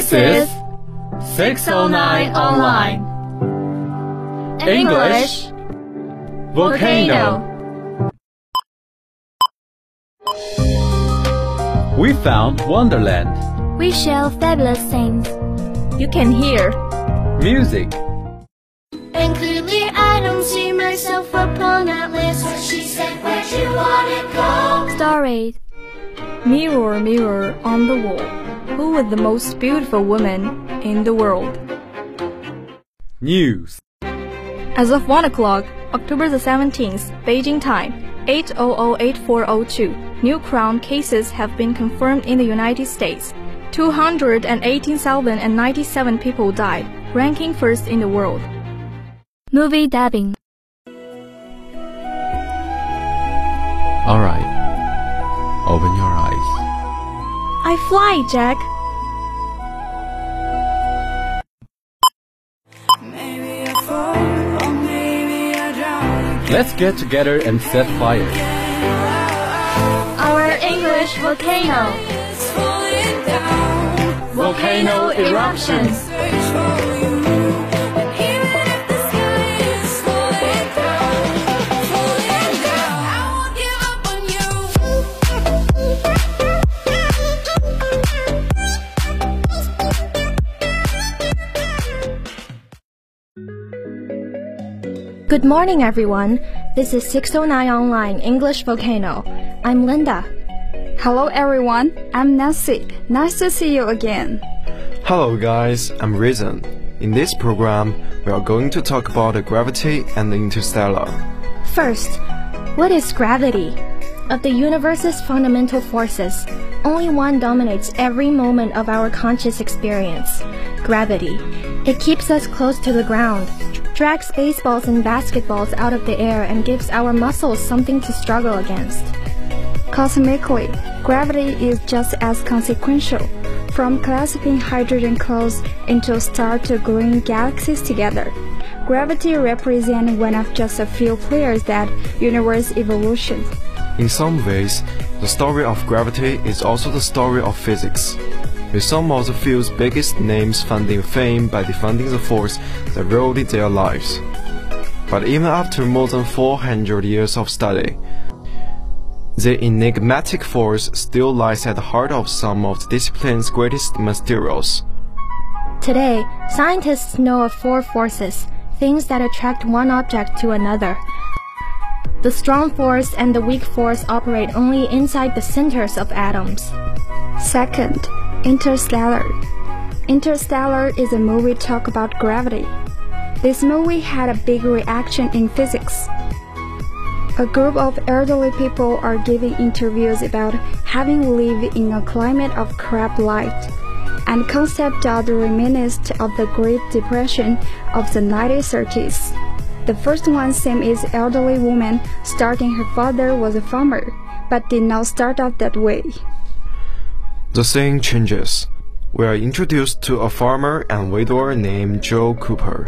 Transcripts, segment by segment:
This is 609 Online. English Volcano. We found Wonderland. We share fabulous things. You can hear Music. And clearly I don't see myself upon that list. So she said, Where'd you wanna go? Stories. Mirror, mirror on the wall. Who is the most beautiful woman in the world? News. As of 1 o'clock, October the 17th, Beijing time, 8008402, new crown cases have been confirmed in the United States. 218,097 people died, ranking first in the world. Movie dubbing. All right. Open your eyes. I fly, Jack. Let's get together and set fire. Our English volcano. Volcano eruptions. Good morning, everyone. This is 609 Online English Volcano. I'm Linda. Hello, everyone. I'm Nancy. Nice to see you again. Hello guys, I'm Reason. In this program, we are going to talk about the gravity and the interstellar. First, what is gravity? Of the universe's fundamental forces, only one dominates every moment of our conscious experience gravity. It keeps us close to the ground, drags baseballs and basketballs out of the air, and gives our muscles something to struggle against. Cosmically, gravity is just as consequential, from clasping hydrogen clouds into star to gluing galaxies together. Gravity represents one of just a few players that universe evolution. In some ways, the story of gravity is also the story of physics. With some of the field's biggest names finding fame by defending the force that ruled their lives. But even after more than 400 years of study, the enigmatic force still lies at the heart of some of the discipline's greatest mysterios. Today, scientists know of four forces, things that attract one object to another. The strong force and the weak force operate only inside the centers of atoms. Second, Interstellar. Interstellar is a movie talk about gravity. This movie had a big reaction in physics. A group of elderly people are giving interviews about having lived in a climate of crab light, and concept that reminiscent of the Great Depression of the 1930s. The first one same is elderly woman starting her father was a farmer, but did not start out that way. The scene changes. We are introduced to a farmer and widower named Joe Cooper.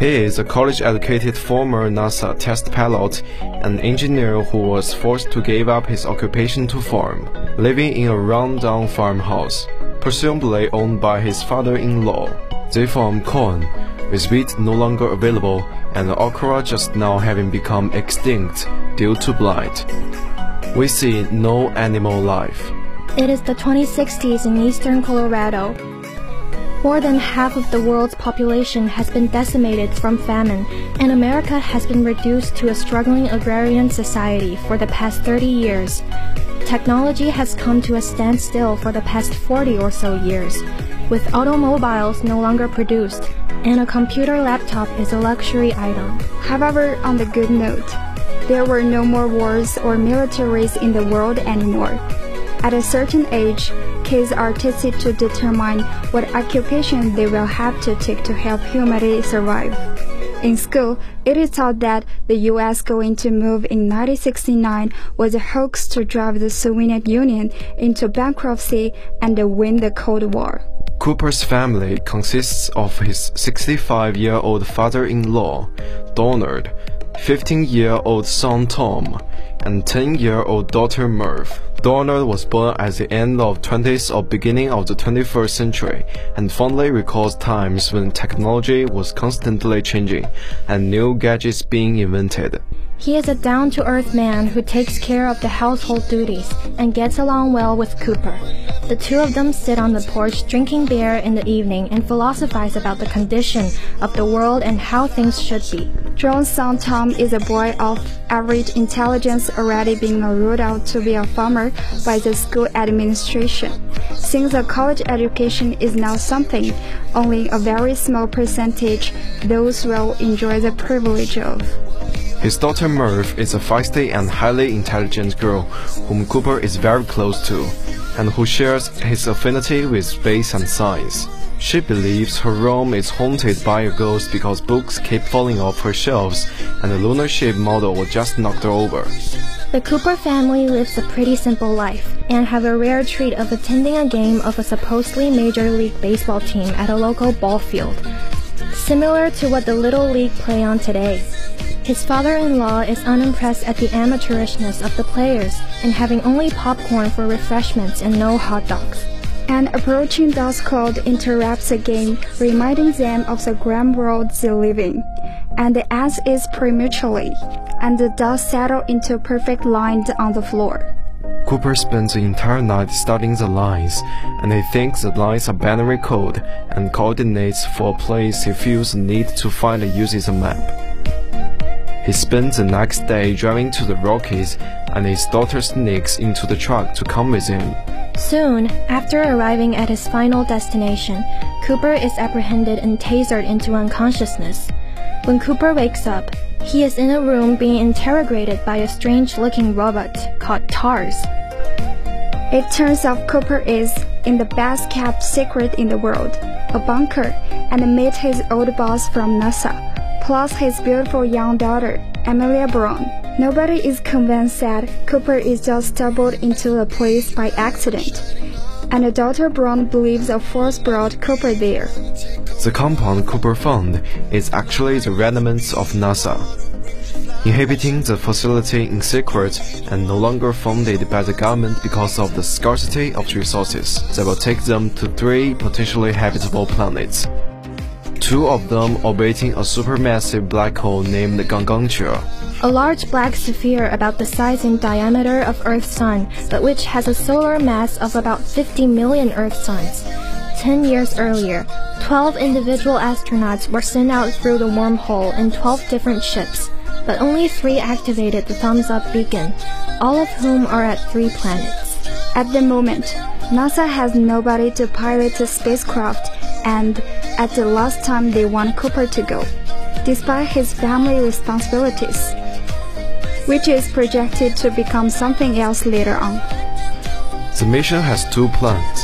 He is a college-educated former NASA test pilot and engineer who was forced to give up his occupation to farm, living in a run-down farmhouse, presumably owned by his father-in-law. They farm corn, with wheat no longer available and okra just now having become extinct due to blight. We see no animal life. It is the 2060s in eastern Colorado. More than half of the world's population has been decimated from famine, and America has been reduced to a struggling agrarian society for the past 30 years. Technology has come to a standstill for the past 40 or so years, with automobiles no longer produced, and a computer laptop is a luxury item. However, on the good note, there were no more wars or militaries in the world anymore. At a certain age, kids are tested to determine what occupation they will have to take to help humanity survive. In school, it is taught that the US going to move in 1969 was a hoax to drive the Soviet Union into bankruptcy and win the Cold War. Cooper's family consists of his 65-year-old father-in-law, Donald, 15-year-old son Tom, and 10-year-old daughter Murph. Donald was born at the end of 20th or beginning of the 21st century and fondly recalls times when technology was constantly changing and new gadgets being invented. He is a down to earth man who takes care of the household duties and gets along well with Cooper. The two of them sit on the porch drinking beer in the evening and philosophize about the condition of the world and how things should be. John's son Tom is a boy of average intelligence already being ruled out to be a farmer by the school administration. Since a college education is now something only a very small percentage those will enjoy the privilege of. His daughter Murph is a feisty and highly intelligent girl whom Cooper is very close to, and who shares his affinity with space and science. She believes her room is haunted by a ghost because books keep falling off her shelves and the lunar ship model was just knocked over. The Cooper family lives a pretty simple life and have a rare treat of attending a game of a supposedly Major League Baseball team at a local ball field, similar to what the Little League play on today. His father-in-law is unimpressed at the amateurishness of the players and having only popcorn for refreshments and no hot dogs. An approaching dust cloud interrupts the game, reminding them of the grand world they live in. And the ants is prematurely, and the dust settle into perfect lines on the floor. Cooper spends the entire night studying the lines, and he thinks the lines are binary code and coordinates for a place he feels the need to find and uses a map. He spends the next day driving to the Rockies, and his daughter sneaks into the truck to come with him. Soon, after arriving at his final destination, Cooper is apprehended and tasered into unconsciousness. When Cooper wakes up, he is in a room being interrogated by a strange looking robot called TARS. It turns out Cooper is, in the best kept secret in the world, a bunker, and meets his old boss from NASA plus his beautiful young daughter, Amelia Brown. Nobody is convinced that Cooper is just stumbled into the place by accident, and the daughter Brown believes a force brought Cooper there. The compound Cooper found is actually the remnants of NASA, inhabiting the facility in secret and no longer funded by the government because of the scarcity of resources that will take them to three potentially habitable planets two of them orbiting a supermassive black hole named Gargantua. A large black sphere about the size and diameter of Earth's sun, but which has a solar mass of about 50 million Earth suns. Ten years earlier, 12 individual astronauts were sent out through the wormhole in 12 different ships, but only three activated the thumbs up beacon, all of whom are at three planets. At the moment, NASA has nobody to pilot the spacecraft and at the last time they want Cooper to go, despite his family responsibilities, which is projected to become something else later on. The mission has two plans.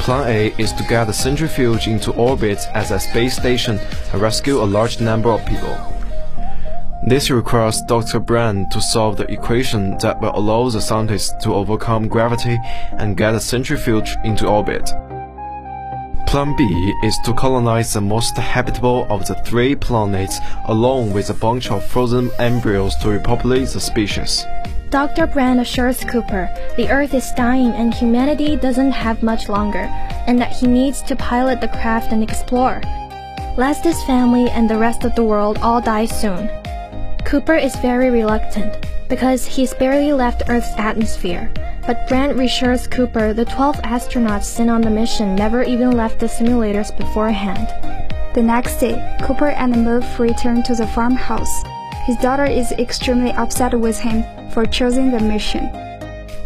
Plan A is to get the centrifuge into orbit as a space station and rescue a large number of people. This requires Dr. Brand to solve the equation that will allow the scientists to overcome gravity and get the centrifuge into orbit. Plan B is to colonize the most habitable of the three planets along with a bunch of frozen embryos to repopulate the species. Dr. Brand assures Cooper the Earth is dying and humanity doesn't have much longer, and that he needs to pilot the craft and explore. Lest his family and the rest of the world all die soon. Cooper is very reluctant, because he's barely left Earth's atmosphere, but Brand reassures Cooper the 12 astronauts sent on the mission never even left the simulators beforehand. The next day, Cooper and Murph return to the farmhouse. His daughter is extremely upset with him for choosing the mission.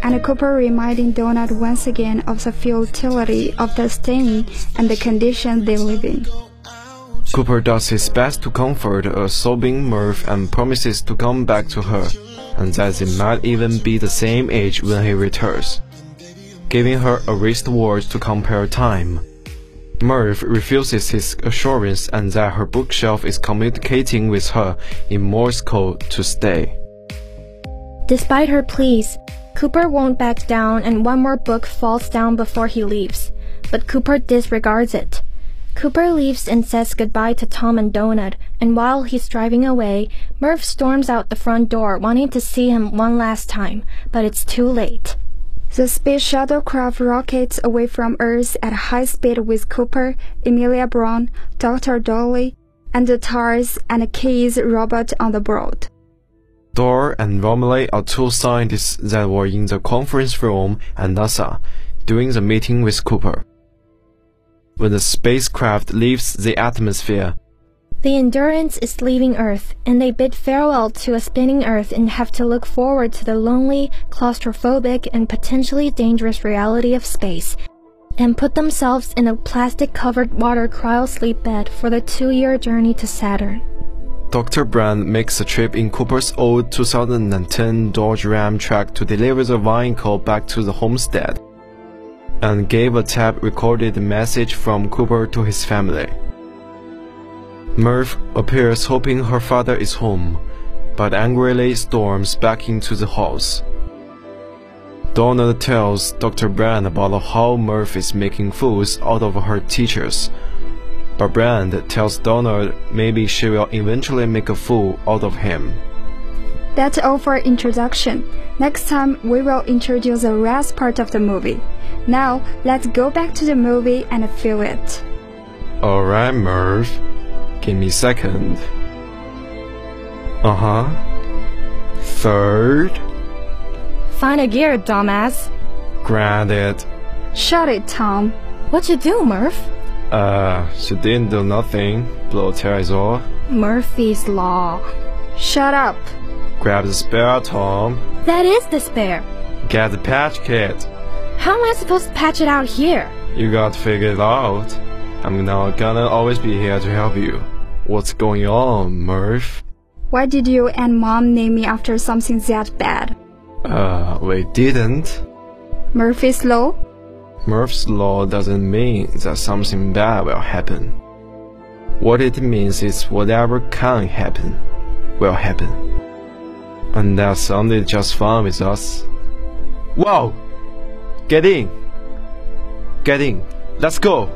And Cooper reminding Donald once again of the futility of the staying and the condition they live in. Cooper does his best to comfort a sobbing Murph and promises to come back to her and that they might even be the same age when he returns, giving her a wristwatch to compare time. Murph refuses his assurance and that her bookshelf is communicating with her in Morse code to stay. Despite her pleas, Cooper won't back down and one more book falls down before he leaves, but Cooper disregards it. Cooper leaves and says goodbye to Tom and Donald, and while he's driving away, Murph storms out the front door wanting to see him one last time, but it's too late. The space shuttlecraft rockets away from Earth at high speed with Cooper, Amelia Brown, Dr. Doyle, and the TARS and CASE robot on the board. Dor and Romilly are two scientists that were in the conference room at NASA during the meeting with Cooper. When the spacecraft leaves the atmosphere, The Endurance is leaving Earth, and they bid farewell to a spinning Earth and have to look forward to the lonely, claustrophobic, and potentially dangerous reality of space, and put themselves in a plastic covered water cryo sleep bed for the two year journey to Saturn. Dr. Brand makes a trip in Cooper's old 2010 Dodge Ram truck to deliver the vehicle back to the homestead, and gave a tape recorded message from Cooper to his family. Murph appears hoping her father is home, but angrily storms back into the house. Donald tells Dr. Brand about how Murph is making fools out of her teachers. But Brand tells Donald maybe she will eventually make a fool out of him. That's all for introduction. Next time we will introduce the rest part of the movie. Now let's go back to the movie and feel it. Alright, Murph. Give me a second. Uh huh. Third. Find a gear, dumbass. Granted. Shut it, Tom. What you do, Murph? Uh, she didn't do nothing. Blow tears off. Murphy's Law. Shut up. Grab the spare, Tom. That is the spare. Get the patch kit. How am I supposed to patch it out here? You got to figure it out. I'm not gonna always be here to help you. What's going on, Murph? Why did you and mom name me after something that bad? Uh, we didn't. Murphy's Law? Murph's law doesn't mean that something bad will happen. What it means is whatever can happen will happen. And that sounded just fine with us. Whoa! Get in! Get in! Let's go!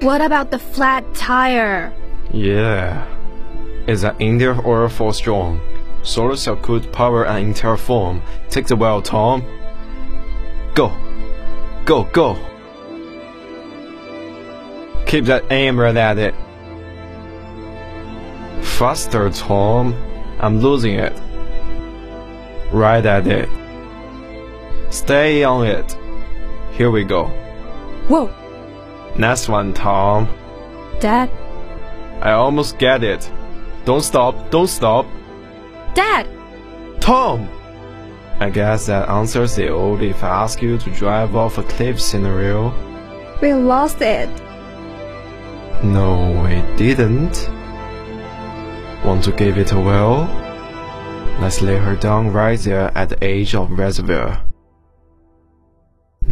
What about the flat tire? Yeah. Is that India or for strong? Solar cell could power an entire form. Take the wheel, Tom. Go! Go, go! Keep that aim right at it. Faster, Tom. I'm losing it. Right at it. Stay on it. Here we go. Whoa, Next one, Tom. Dad. I almost get it. Don't stop, don't stop. Dad! Tom! I guess that answers the old if I ask you to drive off a cliff scenario. We lost it. No, we didn't. Want to give it a whirl? Let's lay her down right there at the edge of reservoir.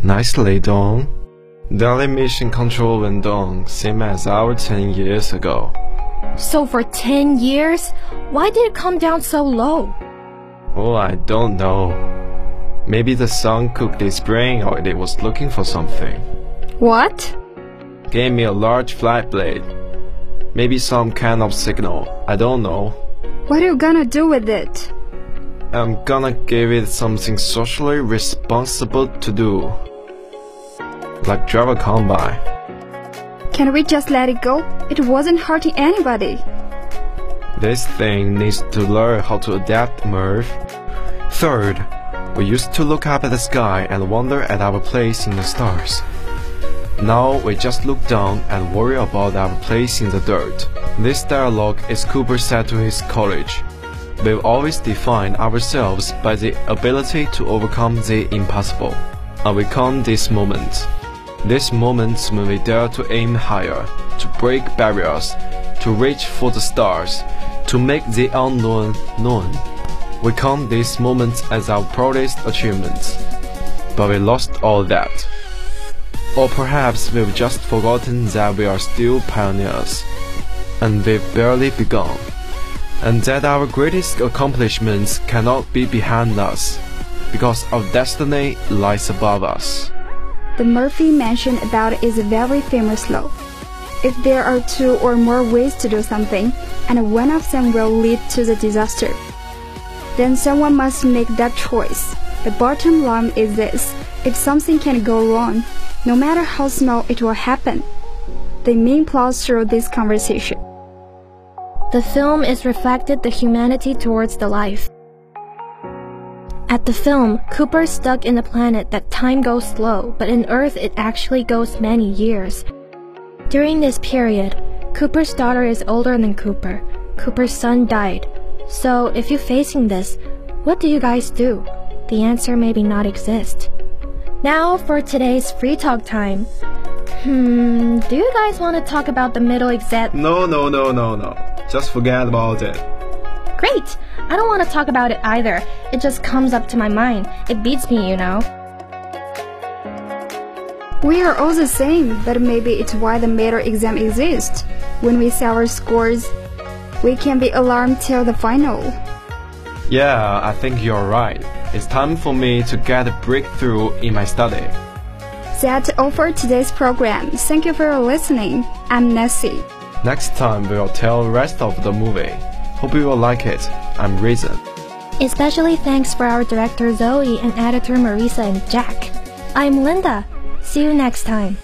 Nicely done. Daily mission control went down, same as our 10 years ago. So for 10 years, why did it come down so low? Oh, I don't know. Maybe the sun cooked its brain or it was looking for something. What? Gave me a large flat blade. Maybe some kind of signal. I don't know. What are you gonna do with it? I'm gonna give it something socially responsible to do. Like drive a combine. Can we just let it go? It wasn't hurting anybody. This thing needs to learn how to adapt, Murph. Third, we used to look up at the sky and wonder at our place in the stars. Now we just look down and worry about our place in the dirt. This dialogue is Cooper said to his college. We've always defined ourselves by the ability to overcome the impossible. And we count these moments. These moments when we dare to aim higher, to break barriers, to reach for the stars, to make the unknown known. We count these moments as our proudest achievements. But we lost all that. Or perhaps we've just forgotten that we are still pioneers, and we've barely begun, and that our greatest accomplishments cannot be behind us, because our destiny lies above us. The Murphy mentioned about is a very famous law. if there are two or more ways to do something, and one of them will lead to the disaster, then someone must make that choice. The bottom line is this if something can go wrong, no matter how small it will happen. The main plot through this conversation. The film is reflected the humanity towards the life. At the film, Cooper's stuck in a planet that time goes slow, but in Earth it actually goes many years. During this period, Cooper's daughter is older than Cooper. Cooper's son died. So if you're facing this, what do you guys do? The answer maybe not exist. Now for today's free talk time. Hmm, do you guys want to talk about the middle exact? No, no, no, no, no. Just forget about it. Great! I don't want to talk about it either. It just comes up to my mind. It beats me, you know. We are all the same, but maybe it's why the middle exam exists. When we see our scores, we can be alarmed till the final. Yeah, I think you're right. It's time for me to get a breakthrough in my study. That's all for today's program. Thank you for listening. I'm Nessie. Next time we'll tell the rest of the movie. Hope you will like it. I'm Reason. Especially thanks for our director Zoe and editor Marisa and Jack. I'm Linda. See you next time.